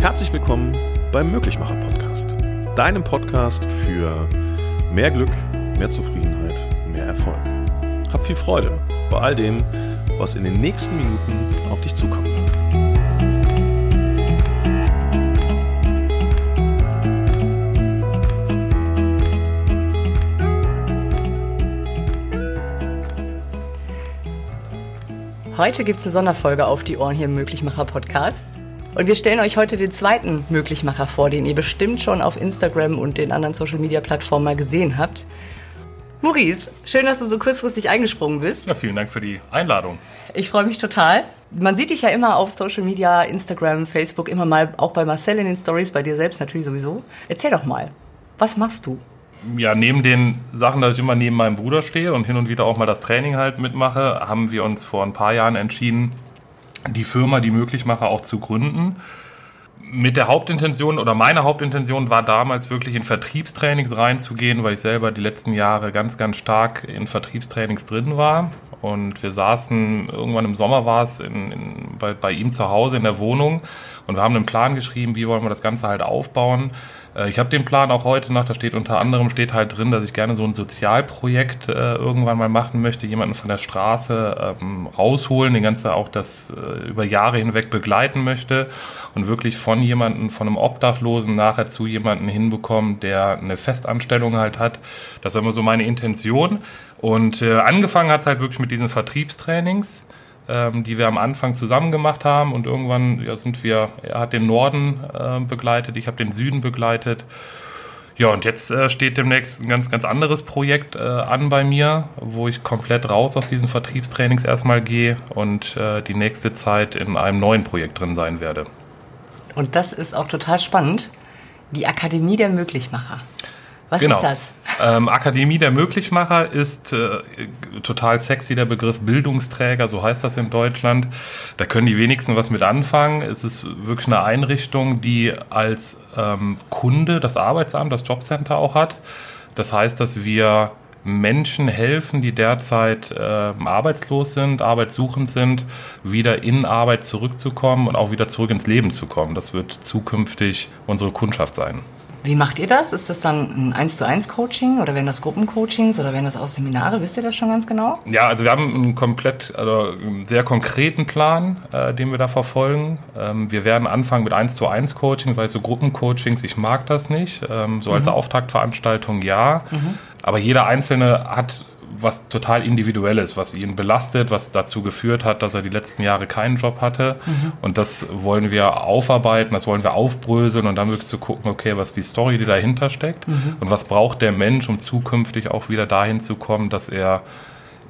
Herzlich willkommen beim Möglichmacher Podcast, deinem Podcast für mehr Glück, mehr Zufriedenheit, mehr Erfolg. Hab viel Freude bei all dem, was in den nächsten Minuten auf dich zukommen wird. Heute gibt es eine Sonderfolge auf die Ohren hier im Möglichmacher Podcast. Und wir stellen euch heute den zweiten Möglichmacher vor, den ihr bestimmt schon auf Instagram und den anderen Social Media Plattformen mal gesehen habt. Maurice, schön, dass du so kurzfristig eingesprungen bist. Ja, vielen Dank für die Einladung. Ich freue mich total. Man sieht dich ja immer auf Social Media, Instagram, Facebook, immer mal auch bei Marcel in den Stories, bei dir selbst natürlich sowieso. Erzähl doch mal, was machst du? Ja, neben den Sachen, dass ich immer neben meinem Bruder stehe und hin und wieder auch mal das Training halt mitmache, haben wir uns vor ein paar Jahren entschieden, die Firma, die Möglichmacher auch zu gründen. Mit der Hauptintention oder meine Hauptintention war damals wirklich in Vertriebstrainings reinzugehen, weil ich selber die letzten Jahre ganz, ganz stark in Vertriebstrainings drin war. Und wir saßen, irgendwann im Sommer war es, in, in, bei, bei ihm zu Hause in der Wohnung und wir haben einen Plan geschrieben, wie wollen wir das Ganze halt aufbauen. Äh, ich habe den Plan auch heute noch, da steht unter anderem steht halt drin, dass ich gerne so ein Sozialprojekt äh, irgendwann mal machen möchte, jemanden von der Straße ähm, rausholen, den ganzen auch das äh, über Jahre hinweg begleiten möchte und wirklich von jemandem, von einem Obdachlosen nachher zu jemandem hinbekommen, der eine Festanstellung halt hat. Das war immer so meine Intention. Und äh, angefangen hat es halt wirklich mit diesen Vertriebstrainings ähm, die wir am Anfang zusammen gemacht haben. Und irgendwann ja, sind wir, er hat den Norden äh, begleitet, ich habe den Süden begleitet. Ja, und jetzt äh, steht demnächst ein ganz, ganz anderes Projekt äh, an bei mir, wo ich komplett raus aus diesen Vertriebstrainings erstmal gehe und äh, die nächste Zeit in einem neuen Projekt drin sein werde. Und das ist auch total spannend. Die Akademie der Möglichmacher. Was genau. ist das? Ähm, Akademie der Möglichmacher ist äh, total sexy, der Begriff Bildungsträger, so heißt das in Deutschland. Da können die wenigsten was mit anfangen. Es ist wirklich eine Einrichtung, die als ähm, Kunde das Arbeitsamt, das Jobcenter auch hat. Das heißt, dass wir Menschen helfen, die derzeit äh, arbeitslos sind, arbeitssuchend sind, wieder in Arbeit zurückzukommen und auch wieder zurück ins Leben zu kommen. Das wird zukünftig unsere Kundschaft sein. Wie macht ihr das? Ist das dann ein 1 zu 1 Coaching oder werden das Gruppencoachings oder werden das auch Seminare? Wisst ihr das schon ganz genau? Ja, also wir haben einen komplett, also einen sehr konkreten Plan, äh, den wir da verfolgen. Ähm, wir werden anfangen mit 1 zu 1 Coaching, weil so Gruppencoachings, ich mag das nicht. Ähm, so als mhm. Auftaktveranstaltung ja. Mhm. Aber jeder Einzelne hat was total individuelles, was ihn belastet, was dazu geführt hat, dass er die letzten Jahre keinen Job hatte. Mhm. Und das wollen wir aufarbeiten, das wollen wir aufbröseln und dann wirklich zu gucken, okay, was ist die Story, die dahinter steckt mhm. und was braucht der Mensch, um zukünftig auch wieder dahin zu kommen, dass er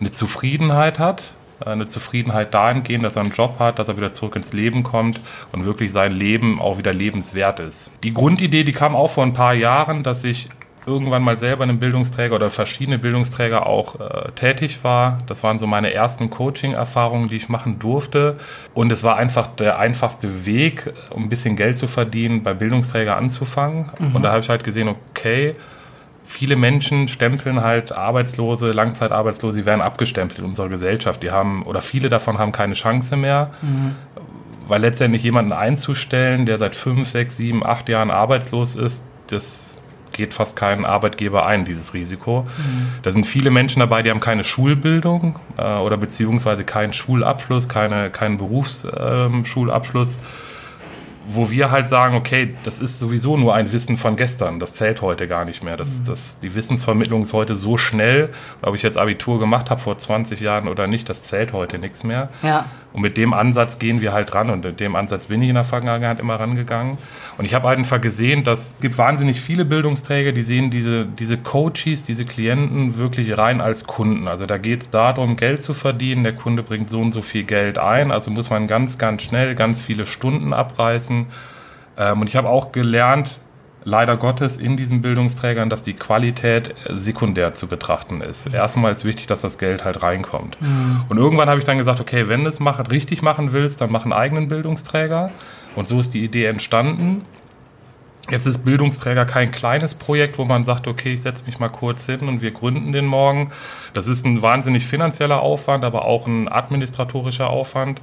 eine Zufriedenheit hat, eine Zufriedenheit dahingehend, dass er einen Job hat, dass er wieder zurück ins Leben kommt und wirklich sein Leben auch wieder lebenswert ist. Die Grundidee, die kam auch vor ein paar Jahren, dass ich irgendwann mal selber in einem Bildungsträger oder verschiedene Bildungsträger auch äh, tätig war. Das waren so meine ersten Coaching-Erfahrungen, die ich machen durfte. Und es war einfach der einfachste Weg, um ein bisschen Geld zu verdienen, bei Bildungsträger anzufangen. Mhm. Und da habe ich halt gesehen, okay, viele Menschen stempeln halt Arbeitslose, Langzeitarbeitslose, die werden abgestempelt in unserer Gesellschaft. Die haben, oder viele davon haben keine Chance mehr. Mhm. Weil letztendlich jemanden einzustellen, der seit fünf, sechs, sieben, acht Jahren arbeitslos ist, das geht fast kein Arbeitgeber ein, dieses Risiko. Mhm. Da sind viele Menschen dabei, die haben keine Schulbildung äh, oder beziehungsweise keinen Schulabschluss, keine, keinen Berufsschulabschluss. Ähm, wo wir halt sagen, okay, das ist sowieso nur ein Wissen von gestern, das zählt heute gar nicht mehr. Das, mhm. das, die Wissensvermittlung ist heute so schnell, ob ich jetzt Abitur gemacht habe vor 20 Jahren oder nicht, das zählt heute nichts mehr. Ja. Und mit dem Ansatz gehen wir halt ran und mit dem Ansatz bin ich in der Vergangenheit immer rangegangen. Und ich habe einfach gesehen, dass es gibt wahnsinnig viele Bildungsträger, die sehen diese, diese Coaches, diese Klienten wirklich rein als Kunden. Also da geht es darum, Geld zu verdienen. Der Kunde bringt so und so viel Geld ein. Also muss man ganz, ganz schnell ganz viele Stunden abreißen. Ähm, und ich habe auch gelernt, leider Gottes in diesen Bildungsträgern, dass die Qualität sekundär zu betrachten ist. Erstmal ist wichtig, dass das Geld halt reinkommt. Mhm. Und irgendwann habe ich dann gesagt, okay, wenn du es richtig machen willst, dann mach einen eigenen Bildungsträger. Und so ist die Idee entstanden. Jetzt ist Bildungsträger kein kleines Projekt, wo man sagt, okay, ich setze mich mal kurz hin und wir gründen den morgen. Das ist ein wahnsinnig finanzieller Aufwand, aber auch ein administratorischer Aufwand.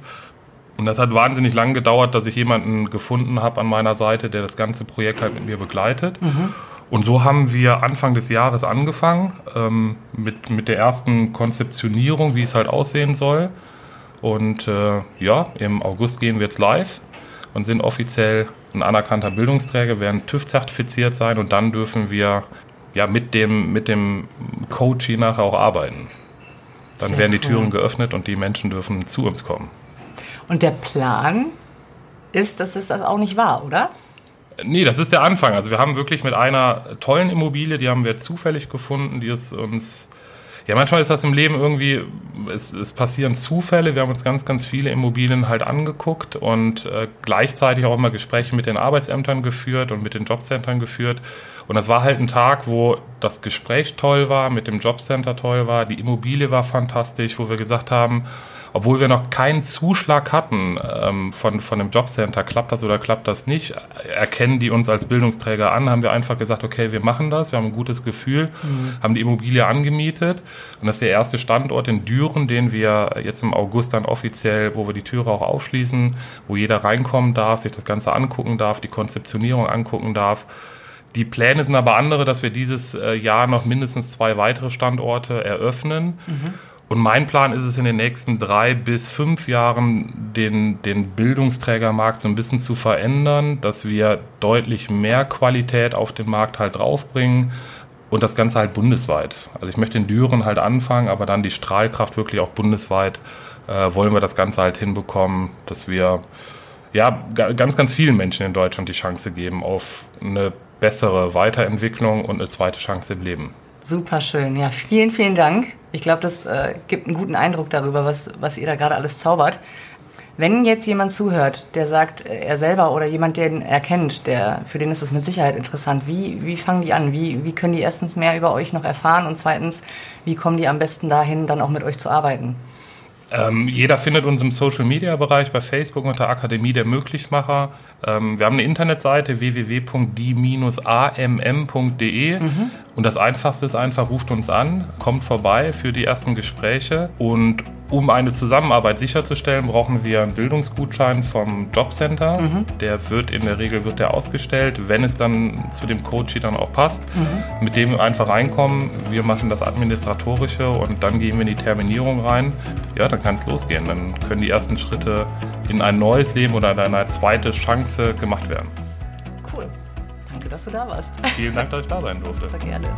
Und das hat wahnsinnig lang gedauert, dass ich jemanden gefunden habe an meiner Seite, der das ganze Projekt halt mit mir begleitet. Mhm. Und so haben wir Anfang des Jahres angefangen ähm, mit, mit der ersten Konzeptionierung, wie es halt aussehen soll. Und äh, ja, im August gehen wir jetzt live und sind offiziell ein anerkannter Bildungsträger, werden TÜV-zertifiziert sein und dann dürfen wir ja mit dem, mit dem Coach nachher auch arbeiten. Dann Sehr werden die Türen geöffnet und die Menschen dürfen zu uns kommen. Und der Plan ist, dass es das auch nicht war, oder? Nee, das ist der Anfang. Also wir haben wirklich mit einer tollen Immobilie, die haben wir zufällig gefunden, die ist uns ja, manchmal ist das im Leben irgendwie, es, es, passieren Zufälle. Wir haben uns ganz, ganz viele Immobilien halt angeguckt und äh, gleichzeitig auch immer Gespräche mit den Arbeitsämtern geführt und mit den Jobcentern geführt. Und das war halt ein Tag, wo das Gespräch toll war, mit dem Jobcenter toll war, die Immobilie war fantastisch, wo wir gesagt haben, obwohl wir noch keinen Zuschlag hatten ähm, von, von dem Jobcenter, klappt das oder klappt das nicht, erkennen die uns als Bildungsträger an, haben wir einfach gesagt, okay, wir machen das, wir haben ein gutes Gefühl, mhm. haben die Immobilie angemietet und das ist der erste Standort in Düren, den wir jetzt im August dann offiziell, wo wir die Türe auch aufschließen, wo jeder reinkommen darf, sich das Ganze angucken darf, die Konzeptionierung angucken darf. Die Pläne sind aber andere, dass wir dieses äh, Jahr noch mindestens zwei weitere Standorte eröffnen. Mhm. Und mein Plan ist es in den nächsten drei bis fünf Jahren, den, den Bildungsträgermarkt so ein bisschen zu verändern, dass wir deutlich mehr Qualität auf den Markt halt draufbringen und das Ganze halt bundesweit. Also ich möchte in Düren halt anfangen, aber dann die Strahlkraft wirklich auch bundesweit äh, wollen wir das Ganze halt hinbekommen, dass wir ja ganz, ganz vielen Menschen in Deutschland die Chance geben auf eine bessere Weiterentwicklung und eine zweite Chance im Leben. Super schön. Ja, vielen, vielen Dank. Ich glaube, das äh, gibt einen guten Eindruck darüber, was, was ihr da gerade alles zaubert. Wenn jetzt jemand zuhört, der sagt, äh, er selber oder jemand, den er kennt, der, für den ist es mit Sicherheit interessant, wie, wie fangen die an? Wie, wie können die erstens mehr über euch noch erfahren und zweitens, wie kommen die am besten dahin, dann auch mit euch zu arbeiten? Ähm, jeder findet uns im Social Media Bereich bei Facebook unter Akademie der Möglichmacher. Ähm, wir haben eine Internetseite www.die-amm.de mhm. und das Einfachste ist einfach, ruft uns an, kommt vorbei für die ersten Gespräche und um eine Zusammenarbeit sicherzustellen, brauchen wir einen Bildungsgutschein vom Jobcenter. Mhm. Der wird in der Regel wird der ausgestellt, wenn es dann zu dem Coach dann auch passt. Mhm. Mit dem wir einfach reinkommen. Wir machen das Administratorische und dann gehen wir in die Terminierung rein. Ja, dann kann es losgehen. Dann können die ersten Schritte in ein neues Leben oder in eine zweite Chance gemacht werden. Cool. Danke, dass du da warst. Vielen Dank, dass ich da sein durfte. Super gerne.